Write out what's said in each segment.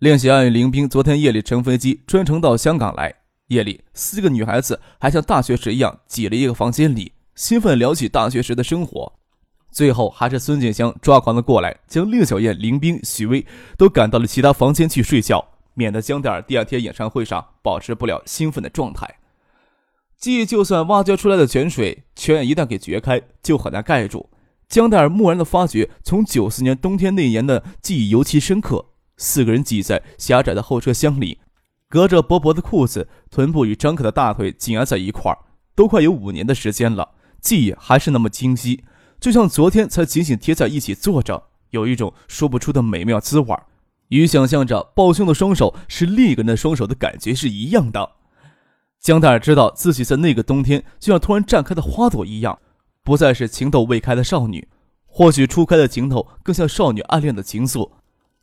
练习案与林冰昨天夜里乘飞机专程到香港来。夜里，四个女孩子还像大学时一样挤了一个房间里，兴奋聊起大学时的生活。最后，还是孙锦香抓狂的过来，将令小燕、林冰、许巍都赶到了其他房间去睡觉，免得江黛儿第二天演唱会上保持不了兴奋的状态。记忆就算挖掘出来的泉水，泉眼一旦给掘开，就很难盖住。江黛儿蓦然的发觉，从九四年冬天那年的记忆尤其深刻。四个人挤在狭窄的后车厢里，隔着薄薄的裤子，臀部与张可的大腿紧挨在一块儿，都快有五年的时间了，记忆还是那么清晰，就像昨天才紧紧贴在一起坐着，有一种说不出的美妙滋味与想象着抱胸的双手是另一个人的双手的感觉是一样的。江大儿知道自己在那个冬天就像突然绽开的花朵一样，不再是情窦未开的少女，或许初开的情窦更像少女暗恋的情愫。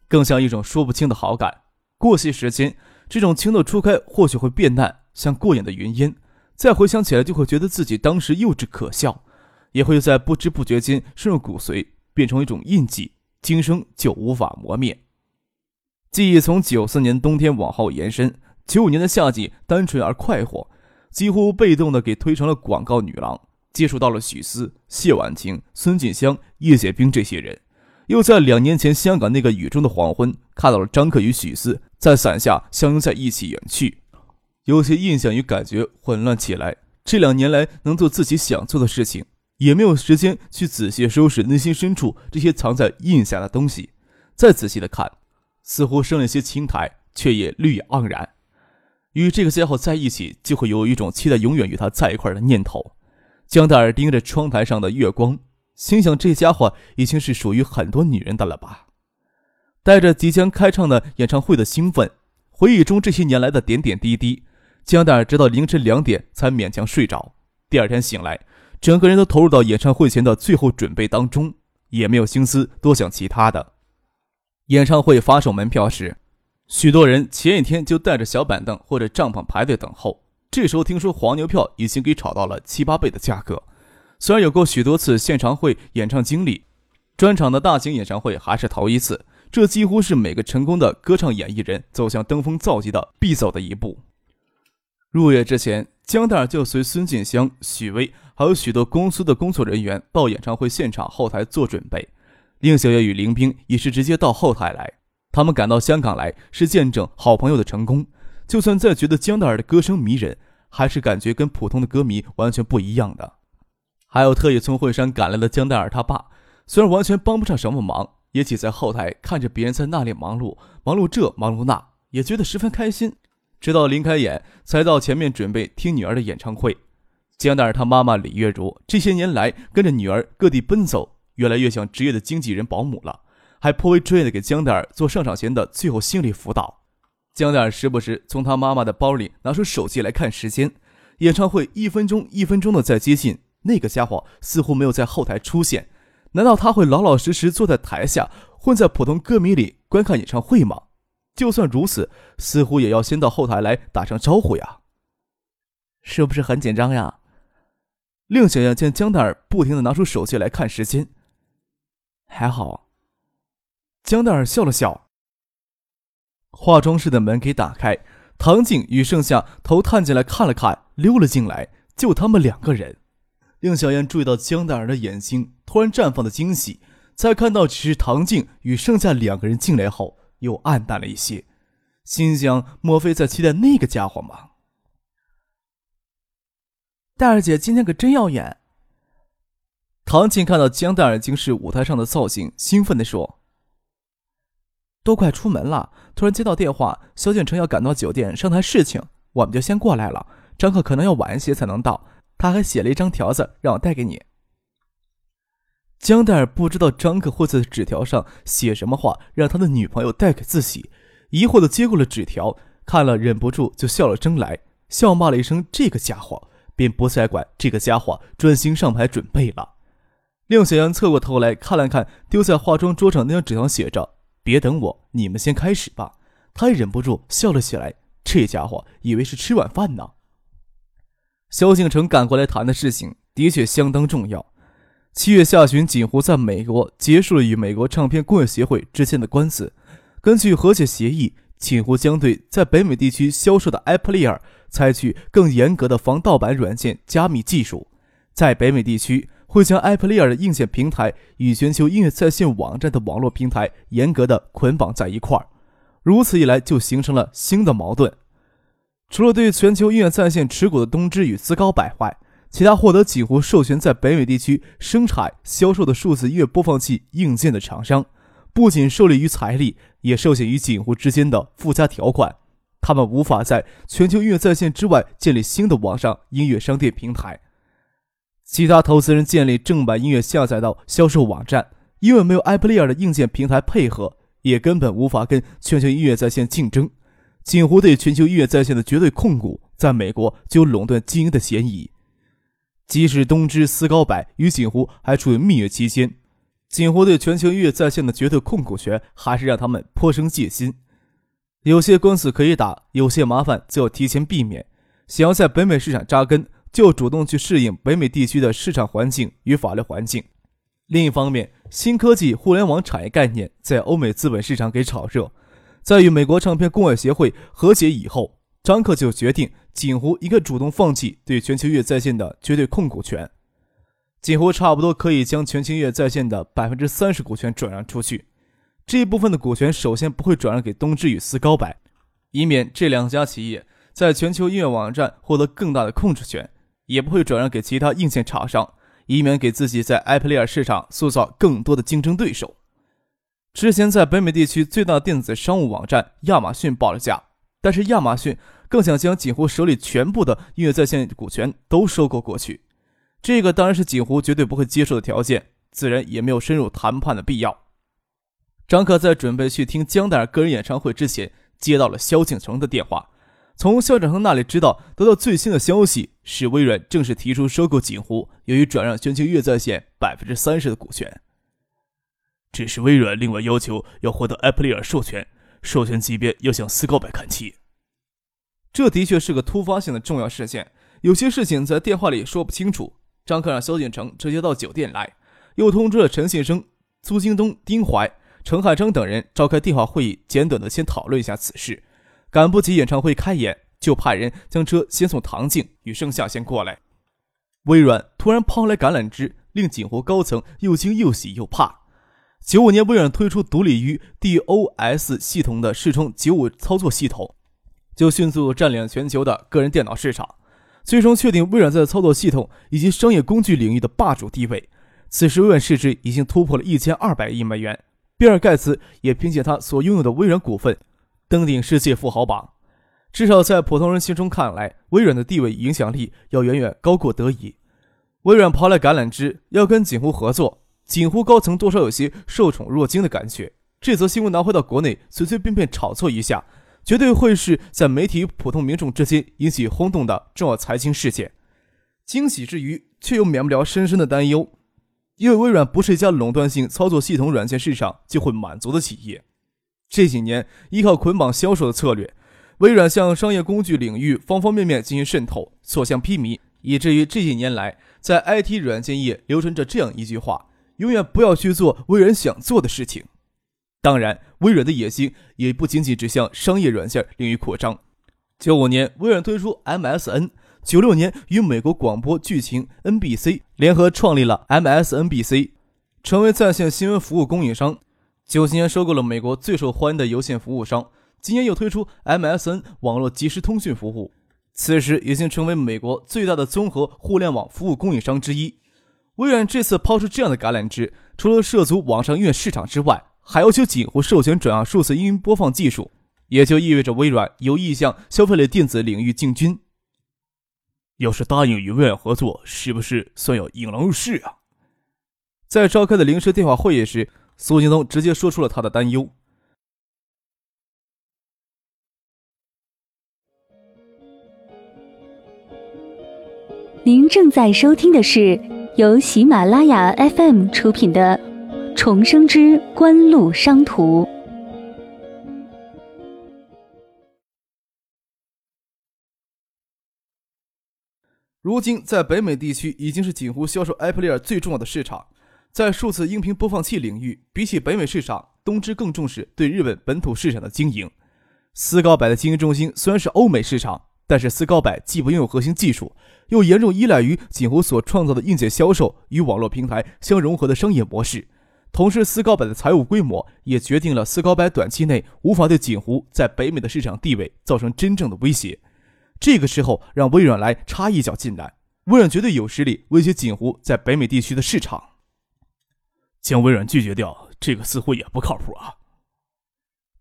更像一种说不清的好感。过些时间，这种情窦初开或许会变淡，像过眼的云烟。再回想起来，就会觉得自己当时幼稚可笑，也会在不知不觉间深入骨髓，变成一种印记，今生就无法磨灭。记忆从九四年冬天往后延伸，九五年的夏季单纯而快活，几乎被动的给推成了广告女郎，接触到了许思、谢婉晴、孙锦香、叶剑冰这些人。又在两年前香港那个雨中的黄昏，看到了张克与许思在伞下相拥在一起远去，有些印象与感觉混乱起来。这两年来能做自己想做的事情，也没有时间去仔细收拾内心深处这些藏在印下的东西。再仔细的看，似乎生了些青苔，却也绿意盎然。与这个家伙在一起，就会有一种期待永远与他在一块的念头。江大儿盯着窗台上的月光。心想，这家伙已经是属于很多女人的了吧？带着即将开唱的演唱会的兴奋，回忆中这些年来的点点滴滴，江黛儿直到凌晨两点才勉强睡着。第二天醒来，整个人都投入到演唱会前的最后准备当中，也没有心思多想其他的。演唱会发售门票时，许多人前一天就带着小板凳或者帐篷排队等候。这时候听说黄牛票已经给炒到了七八倍的价格。虽然有过许多次现场会演唱经历，专场的大型演唱会还是头一次。这几乎是每个成功的歌唱演艺人走向登峰造极的必走的一步。入夜之前，江大就随孙锦香、许巍，还有许多公司的工作人员到演唱会现场后台做准备。令小月与林冰也是直接到后台来。他们赶到香港来，是见证好朋友的成功。就算再觉得江大儿的歌声迷人，还是感觉跟普通的歌迷完全不一样的。还有特意从惠山赶来的江黛儿他爸，虽然完全帮不上什么忙，也挤在后台看着别人在那里忙碌，忙碌这忙碌那，也觉得十分开心。直到临开演，才到前面准备听女儿的演唱会。江黛儿他妈妈李月如这些年来跟着女儿各地奔走，越来越像职业的经纪人保姆了，还颇为专业的给江黛儿做上场前的最后心理辅导。江黛儿时不时从他妈妈的包里拿出手机来看时间，演唱会一分钟一分钟的在接近。那个家伙似乎没有在后台出现，难道他会老老实实坐在台下，混在普通歌迷里观看演唱会吗？就算如此，似乎也要先到后台来打声招呼呀。是不是很紧张呀？令小燕见江黛儿不停的拿出手机来看时间，还好。江黛儿笑了笑。化妆室的门给打开，唐静与盛夏头探进来看了看，溜了进来，就他们两个人。令小燕注意到江黛儿的眼睛突然绽放的惊喜，在看到只是唐静与剩下两个人进来后，又暗淡了一些，心想：莫非在期待那个家伙吗？大二姐今天可真耀眼。唐静看到江黛儿竟是舞台上的造型，兴奋地说：“都快出门了，突然接到电话，萧建成要赶到酒店商谈事情，我们就先过来了。张克可能要晚一些才能到。”他还写了一张条子让我带给你。江黛儿不知道张克会在纸条上写什么话，让他的女朋友带给自己，疑惑的接过了纸条，看了忍不住就笑了声来，笑骂了一声这个家伙，便不再管这个家伙，专心上牌准备了。令小杨侧过头来看了看丢在化妆桌上那张纸条写着“别等我，你们先开始吧”，他也忍不住笑了起来。这家伙以为是吃晚饭呢。萧敬腾赶过来谈的事情的确相当重要。七月下旬，锦湖在美国结束了与美国唱片工业协会之间的官司。根据和解协议，锦湖将对在北美地区销售的 iPlayer 采取更严格的防盗版软件加密技术，在北美地区。会将 iPlayer 的硬件平台与全球音乐在线网站的网络平台严格的捆绑在一块儿，如此一来就形成了新的矛盾。除了对全球音乐在线持股的东芝与思高百外，其他获得锦湖授权在北美地区生产、销售的数字音乐播放器硬件的厂商，不仅受利于财力，也受限于锦湖之间的附加条款，他们无法在全球音乐在线之外建立新的网上音乐商店平台。其他投资人建立正版音乐下载到销售网站，因为没有 iPlayer 的硬件平台配合，也根本无法跟全球音乐在线竞争。锦湖对全球音乐在线的绝对控股，在美国就有垄断经营的嫌疑。即使东芝、思高柏与锦湖还处于蜜月期间，锦湖对全球音乐在线的绝对控股权还是让他们颇生戒心。有些官司可以打，有些麻烦就要提前避免。想要在北美市场扎根。就要主动去适应北美地区的市场环境与法律环境。另一方面，新科技、互联网产业概念在欧美资本市场给炒热。在与美国唱片工业协会和解以后，张克就决定锦湖应该主动放弃对全球乐在线的绝对控股权。锦湖差不多可以将全球乐在线的百分之三十股权转让出去。这一部分的股权首先不会转让给东芝与思高柏，以免这两家企业在全球音乐网站获得更大的控制权。也不会转让给其他硬件厂商，以免给自己在 iPlayer 市场塑造更多的竞争对手。之前在北美地区最大电子商务网站亚马逊报了价，但是亚马逊更想将锦湖手里全部的音乐在线股权都收购过去，这个当然是锦湖绝对不会接受的条件，自然也没有深入谈判的必要。张可在准备去听江大个人演唱会之前，接到了萧敬腾的电话。从肖展恒那里知道得到最新的消息是，微软正式提出收购锦湖，由于转让全球乐在线百分之三十的股权。只是微软另外要求要获得 Apple 授权，授权级别要向斯高柏看齐。这的确是个突发性的重要事件，有些事情在电话里说不清楚。张克让萧建成直接到酒店来，又通知了陈信生、苏京东、丁怀、陈汉章等人召开电话会议，简短的先讨论一下此事。赶不及演唱会开演，就派人将车先送唐静与盛夏先过来。微软突然抛来橄榄枝，令锦湖高层又惊又喜又怕。九五年，微软推出独立于 DOS 系统的视窗九五操作系统，就迅速占领全球的个人电脑市场，最终确定微软在操作系统以及商业工具领域的霸主地位。此时，微软市值已经突破了一千二百亿美元。比尔·盖茨也凭借他所拥有的微软股份。登顶世界富豪榜，至少在普通人心中看来，微软的地位影响力要远远高过德仪。微软抛来橄榄枝，要跟锦湖合作，锦湖高层多少有些受宠若惊的感觉。这则新闻拿回到国内，随随便便炒作一下，绝对会是在媒体与普通民众之间引起轰动的重要财经事件。惊喜之余，却又免不了深深的担忧，因为微软不是一家垄断性操作系统软件市场就会满足的企业。这几年依靠捆绑销售的策略，微软向商业工具领域方方面面进行渗透，所向披靡，以至于这几年来，在 IT 软件业流传着这样一句话：永远不要去做微软想做的事情。当然，微软的野心也不仅仅指向商业软件领域扩张。九五年，微软推出 MSN；九六年，与美国广播剧情 NBC 联合创立了 MSNBC，成为在线新闻服务供应商。九七年收购了美国最受欢迎的有线服务商，今年又推出 MSN 网络即时通讯服务，此时已经成为美国最大的综合互联网服务供应商之一。微软这次抛出这样的橄榄枝，除了涉足网上音乐市场之外，还要求锦湖授权转让数字音,音播放技术，也就意味着微软有意向消费类电子领域进军。要是答应与微软合作，是不是算要引狼入室啊？在召开的临时电话会议时，苏京东直接说出了他的担忧。您正在收听的是。由喜马拉雅 FM 出品的《重生之官路商途》。如今，在北美地区已经是锦湖销售 iPlayer 最重要的市场。在数字音频播放器领域，比起北美市场，东芝更重视对日本本土市场的经营。斯高柏的经营中心虽然是欧美市场，但是斯高柏既不拥有核心技术，又严重依赖于锦湖所创造的硬件销售与网络平台相融合的商业模式。同时，斯高柏的财务规模也决定了斯高柏短期内无法对锦湖在北美的市场地位造成真正的威胁。这个时候，让微软来插一脚进来，微软绝对有实力威胁锦湖在北美地区的市场。将微软拒绝掉，这个似乎也不靠谱啊。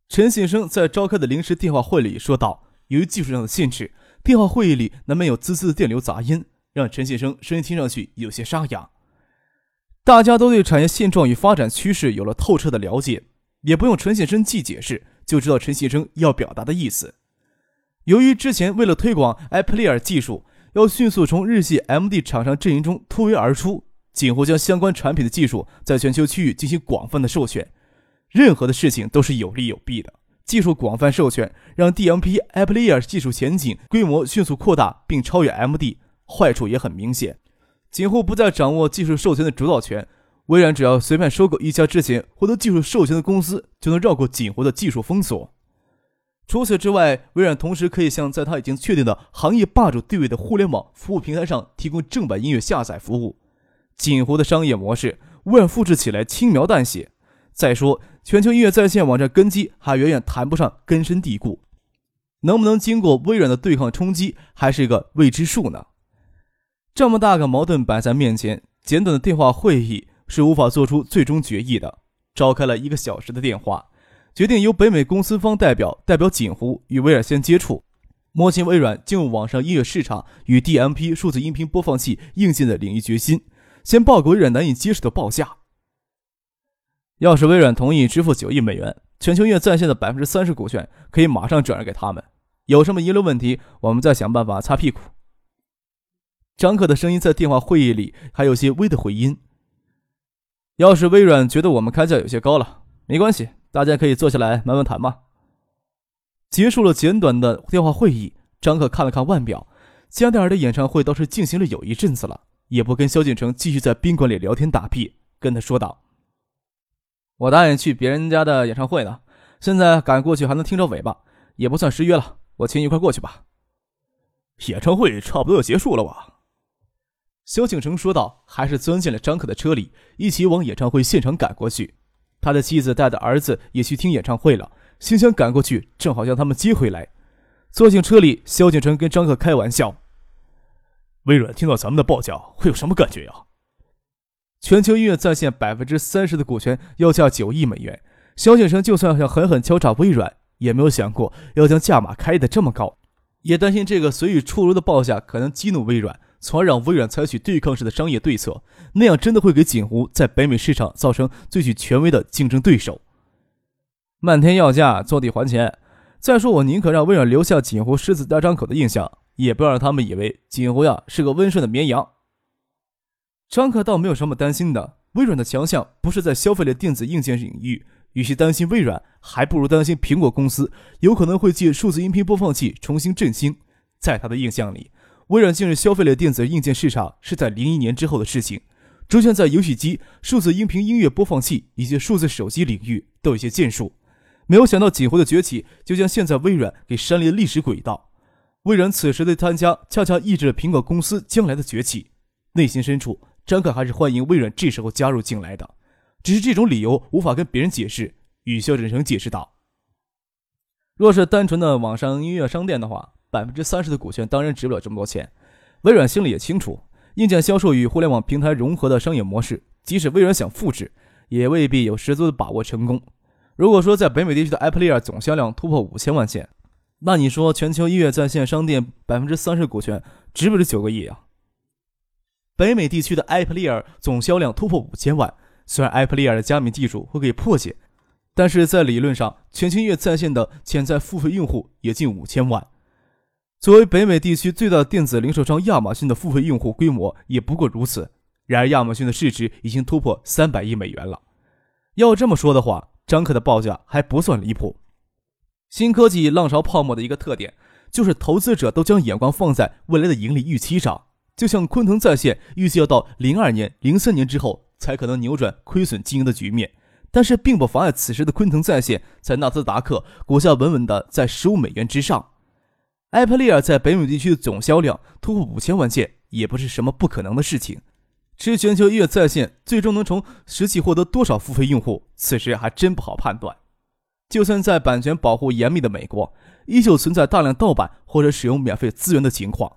陈信生在召开的临时电话会里说道：“由于技术上的限制，电话会议里难免有滋滋的电流杂音，让陈先生声音听上去有些沙哑。大家都对产业现状与发展趋势有了透彻的了解，也不用陈先生既解释，就知道陈先生要表达的意思。”由于之前为了推广 iPlayer 技术，要迅速从日系 MD 厂商阵营中突围而出，锦湖将相关产品的技术在全球区域进行广泛的授权。任何的事情都是有利有弊的，技术广泛授权让 DMP AppLayer 技术前景规模迅速扩大并超越 MD，坏处也很明显。锦湖不再掌握技术授权的主导权，微软只要随便收购一家之前获得技术授权的公司，就能绕过锦湖的技术封锁。除此之外，微软同时可以向在它已经确定的行业霸主地位的互联网服务平台上提供正版音乐下载服务。锦湖的商业模式，微软复制起来轻描淡写。再说，全球音乐在线网站根基还远远谈不上根深蒂固，能不能经过微软的对抗冲击，还是一个未知数呢？这么大个矛盾摆在面前，简短的电话会议是无法做出最终决议的。召开了一个小时的电话。决定由北美公司方代表代表锦湖与微软先接触，摸清微软进入网上音乐市场与 DMP 数字音频播放器硬件的领域决心，先报个微软难以接受的报价。要是微软同意支付九亿美元，全球月在线的百分之三十股权可以马上转让给他们。有什么遗留问题，我们再想办法擦屁股。张克的声音在电话会议里还有些微的回音。要是微软觉得我们开价有些高了，没关系。大家可以坐下来慢慢谈嘛。结束了简短的电话会议，张可看了看腕表，加奈尔的演唱会倒是进行了有一阵子了，也不跟萧敬腾继续在宾馆里聊天打屁，跟他说道：“我答应去别人家的演唱会呢，现在赶过去还能听着尾巴，也不算失约了，我请你一块过去吧。”演唱会差不多要结束了吧？萧敬腾说道，还是钻进了张可的车里，一起往演唱会现场赶过去。他的妻子带着儿子也去听演唱会了，心想赶过去正好将他们接回来。坐进车里，萧敬腾跟张克开玩笑：“微软听到咱们的报价会有什么感觉呀？”全球音乐在线百分之三十的股权要价九亿美元，萧敬腾就算想狠狠敲诈微软，也没有想过要将价码开得这么高，也担心这个随意出炉的报价可能激怒微软。从而让微软采取对抗式的商业对策，那样真的会给锦湖在北美市场造成最具权威的竞争对手。漫天要价，坐地还钱。再说，我宁可让微软留下锦湖狮子大张口的印象，也不要让他们以为锦湖呀是个温顺的绵羊。张可倒没有什么担心的，微软的强项不是在消费类电子硬件领域，与其担心微软，还不如担心苹果公司有可能会借数字音频播放器重新振兴。在他的印象里。微软进入消费类电子硬件市场是在零一年之后的事情，逐渐在游戏机、数字音频音乐播放器以及数字手机领域都有些建树。没有想到锦湖的崛起，就将现在微软给删离了历史轨道。微软此时的参加，恰恰抑制了苹果公司将来的崛起。内心深处，张可还是欢迎微软这时候加入进来的，只是这种理由无法跟别人解释。与肖振成解释道：“若是单纯的网上音乐商店的话。”百分之三十的股权当然值不了这么多钱，微软心里也清楚，硬件销售与互联网平台融合的商业模式，即使微软想复制，也未必有十足的把握成功。如果说在北美地区的 iPlayer 总销量突破五千万件，那你说全球音乐在线商店百分之三十股权值不值九个亿啊？北美地区的 IPLear 总销量突破五千万，虽然 IPLear 的加密技术会可以破解，但是在理论上，全球音乐在线的潜在付费用户也近五千万。作为北美地区最大的电子零售商，亚马逊的付费用户规模也不过如此。然而，亚马逊的市值已经突破三百亿美元了。要这么说的话，张克的报价还不算离谱。新科技浪潮泡沫的一个特点，就是投资者都将眼光放在未来的盈利预期上。就像昆腾在线预计要到零二年、零三年之后才可能扭转亏损经营的局面，但是并不妨碍此时的昆腾在线在纳斯达克股价稳稳的在十五美元之上。埃普利尔在北美地区的总销量突破五千万件，也不是什么不可能的事情。至于全球音乐在线最终能从实际获得多少付费用户，此时还真不好判断。就算在版权保护严密的美国，依旧存在大量盗版或者使用免费资源的情况。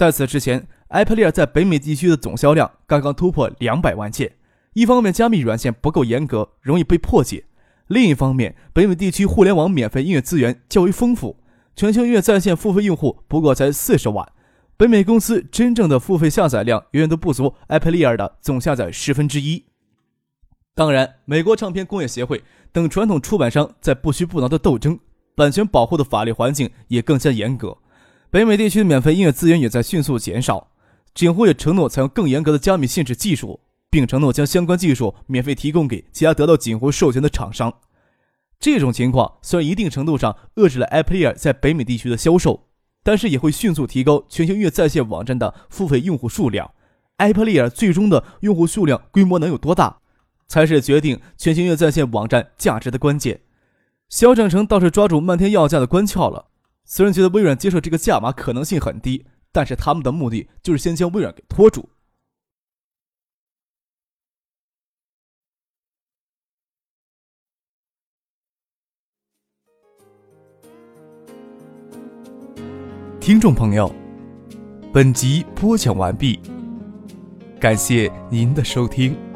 在此之前，iPlayer 在北美地区的总销量刚刚突破两百万件。一方面，加密软件不够严格，容易被破解；另一方面，北美地区互联网免费音乐资源较为丰富，全球音乐在线付费用户不过才四十万。北美公司真正的付费下载量远远都不足 iPlayer 的总下载十分之一。当然，美国唱片工业协会等传统出版商在不屈不挠的斗争，版权保护的法律环境也更加严格。北美地区的免费音乐资源也在迅速减少。警徽也承诺采用更严格的加密限制技术，并承诺将相关技术免费提供给其他得到警徽授权的厂商。这种情况虽然一定程度上遏制了 iPlayer 在北美地区的销售，但是也会迅速提高全球音乐在线网站的付费用户数量。iPlayer 最终的用户数量规模能有多大？才是决定全球音乐在线网站价值的关键。肖战成倒是抓住漫天要价的关窍了。虽然觉得微软接受这个价码可能性很低，但是他们的目的就是先将微软给拖住。听众朋友，本集播讲完毕，感谢您的收听。